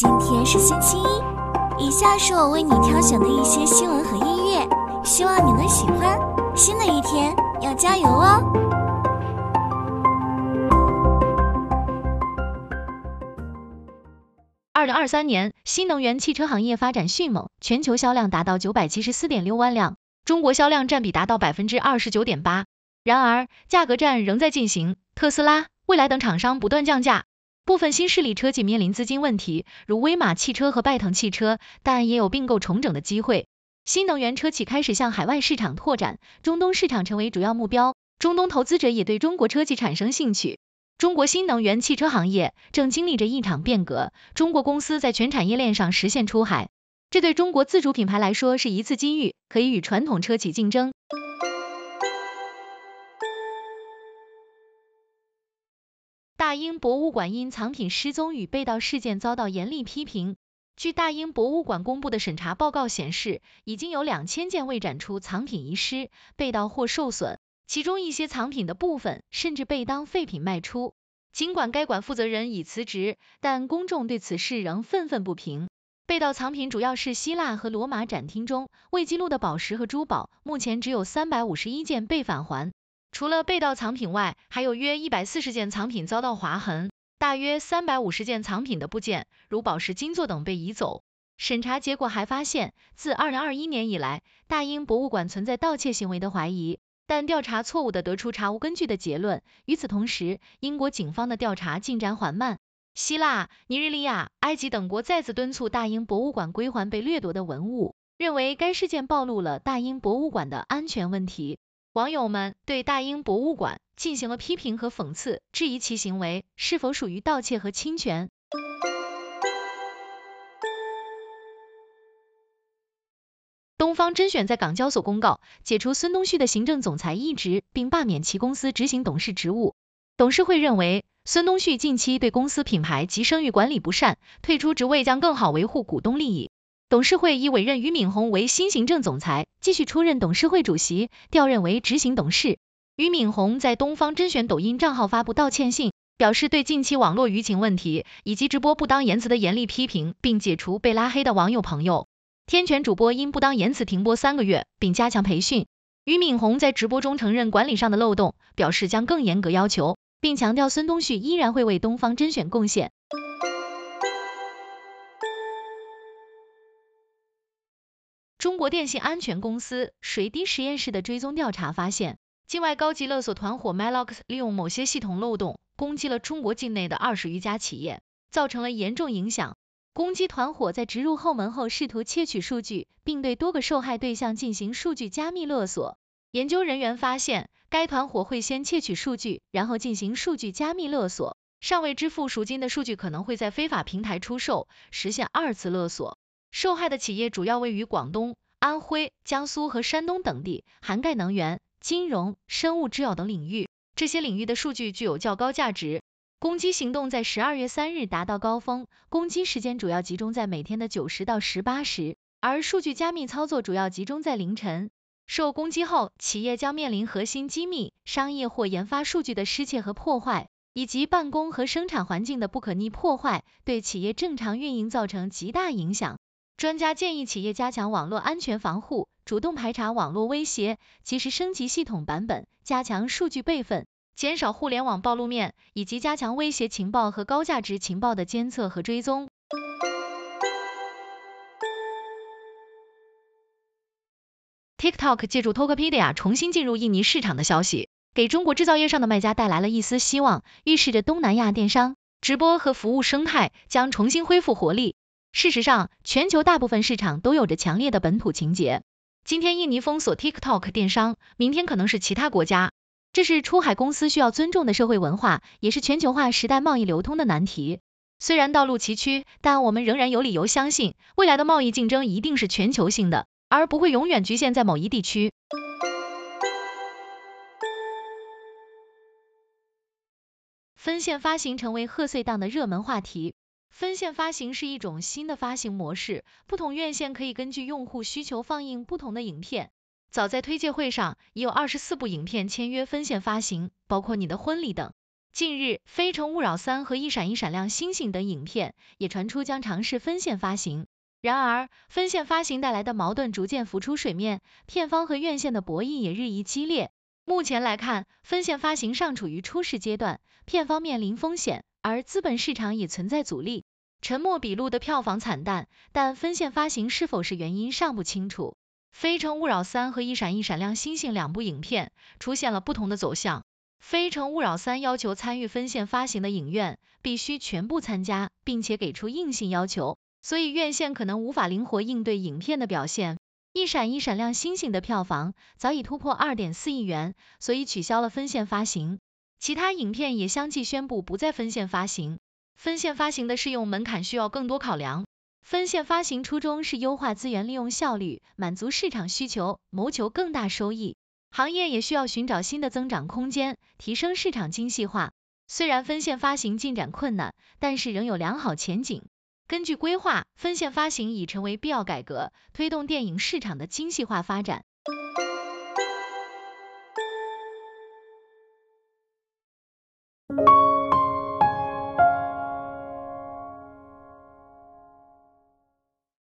今天是星期一，以下是我为你挑选的一些新闻和音乐，希望你能喜欢。新的一天要加油哦！二零二三年，新能源汽车行业发展迅猛，全球销量达到九百七十四点六万辆，中国销量占比达到百分之二十九点八。然而，价格战仍在进行，特斯拉、蔚来等厂商不断降价。部分新势力车企面临资金问题，如威马汽车和拜腾汽车，但也有并购重整的机会。新能源车企开始向海外市场拓展，中东市场成为主要目标。中东投资者也对中国车企产生兴趣。中国新能源汽车行业正经历着一场变革，中国公司在全产业链上实现出海，这对中国自主品牌来说是一次机遇，可以与传统车企竞争。大英博物馆因藏品失踪与被盗事件遭到严厉批评。据大英博物馆公布的审查报告显示，已经有两千件未展出藏品遗失、被盗或受损，其中一些藏品的部分甚至被当废品卖出。尽管该馆负责人已辞职，但公众对此事仍愤愤不平。被盗藏品主要是希腊和罗马展厅中未记录的宝石和珠宝，目前只有三百五十一件被返还。除了被盗藏品外，还有约一百四十件藏品遭到划痕，大约三百五十件藏品的部件，如宝石、金座等被移走。审查结果还发现，自二零二一年以来，大英博物馆存在盗窃行为的怀疑，但调查错误的得出查无根据的结论。与此同时，英国警方的调查进展缓慢。希腊、尼日利亚、埃及等国再次敦促大英博物馆归还被掠夺的文物，认为该事件暴露了大英博物馆的安全问题。网友们对大英博物馆进行了批评和讽刺，质疑其行为是否属于盗窃和侵权。东方甄选在港交所公告解除孙东旭的行政总裁一职，并罢免其公司执行董事职务。董事会认为，孙东旭近期对公司品牌及声誉管理不善，退出职位将更好维护股东利益。董事会已委任俞敏洪为新行政总裁，继续出任董事会主席，调任为执行董事。俞敏洪在东方甄选抖音账号发布道歉信，表示对近期网络舆情问题以及直播不当言辞的严厉批评，并解除被拉黑的网友朋友。天权主播因不当言辞停播三个月，并加强培训。俞敏洪在直播中承认管理上的漏洞，表示将更严格要求，并强调孙东旭依然会为东方甄选贡献。中国电信安全公司水滴实验室的追踪调查发现，境外高级勒索团伙 Melox 利用某些系统漏洞，攻击了中国境内的二十余家企业，造成了严重影响。攻击团伙在植入后门后，试图窃取数据，并对多个受害对象进行数据加密勒索。研究人员发现，该团伙会先窃取数据，然后进行数据加密勒索，尚未支付赎金的数据可能会在非法平台出售，实现二次勒索。受害的企业主要位于广东、安徽、江苏和山东等地，涵盖能源、金融、生物制药等领域。这些领域的数据具有较高价值。攻击行动在十二月三日达到高峰，攻击时间主要集中在每天的九时到十八时，而数据加密操作主要集中在凌晨。受攻击后，企业将面临核心机密、商业或研发数据的失窃和破坏，以及办公和生产环境的不可逆破坏，对企业正常运营造成极大影响。专家建议企业加强网络安全防护，主动排查网络威胁，及时升级系统版本，加强数据备份，减少互联网暴露面，以及加强威胁情报和高价值情报的监测和追踪。TikTok 借助 Tokopedia 重新进入印尼市场的消息，给中国制造业上的卖家带来了一丝希望，预示着东南亚电商直播和服务生态将重新恢复活力。事实上，全球大部分市场都有着强烈的本土情节。今天印尼封锁 TikTok 电商，明天可能是其他国家。这是出海公司需要尊重的社会文化，也是全球化时代贸易流通的难题。虽然道路崎岖，但我们仍然有理由相信，未来的贸易竞争一定是全球性的，而不会永远局限在某一地区。分线发行成为贺岁档的热门话题。分线发行是一种新的发行模式，不同院线可以根据用户需求放映不同的影片。早在推介会上，已有二十四部影片签约分线发行，包括《你的婚礼》等。近日，《非诚勿扰三》和《一闪一闪亮星星》等影片也传出将尝试分线发行。然而，分线发行带来的矛盾逐渐浮出水面，片方和院线的博弈也日益激烈。目前来看，分线发行尚处于初始阶段，片方面临风险，而资本市场也存在阻力。沉默笔录的票房惨淡，但分线发行是否是原因尚不清楚。《非诚勿扰三》和《一闪一闪亮星星》两部影片出现了不同的走向。《非诚勿扰三》要求参与分线发行的影院必须全部参加，并且给出硬性要求。所以院线可能无法灵活应对影片的表现。一闪一闪亮星星的票房早已突破二点四亿元，所以取消了分线发行。其他影片也相继宣布不再分线发行。分线发行的适用门槛需要更多考量。分线发行初衷是优化资源利用效率，满足市场需求，谋求更大收益。行业也需要寻找新的增长空间，提升市场精细化。虽然分线发行进展困难，但是仍有良好前景。根据规划，分线发行已成为必要改革，推动电影市场的精细化发展。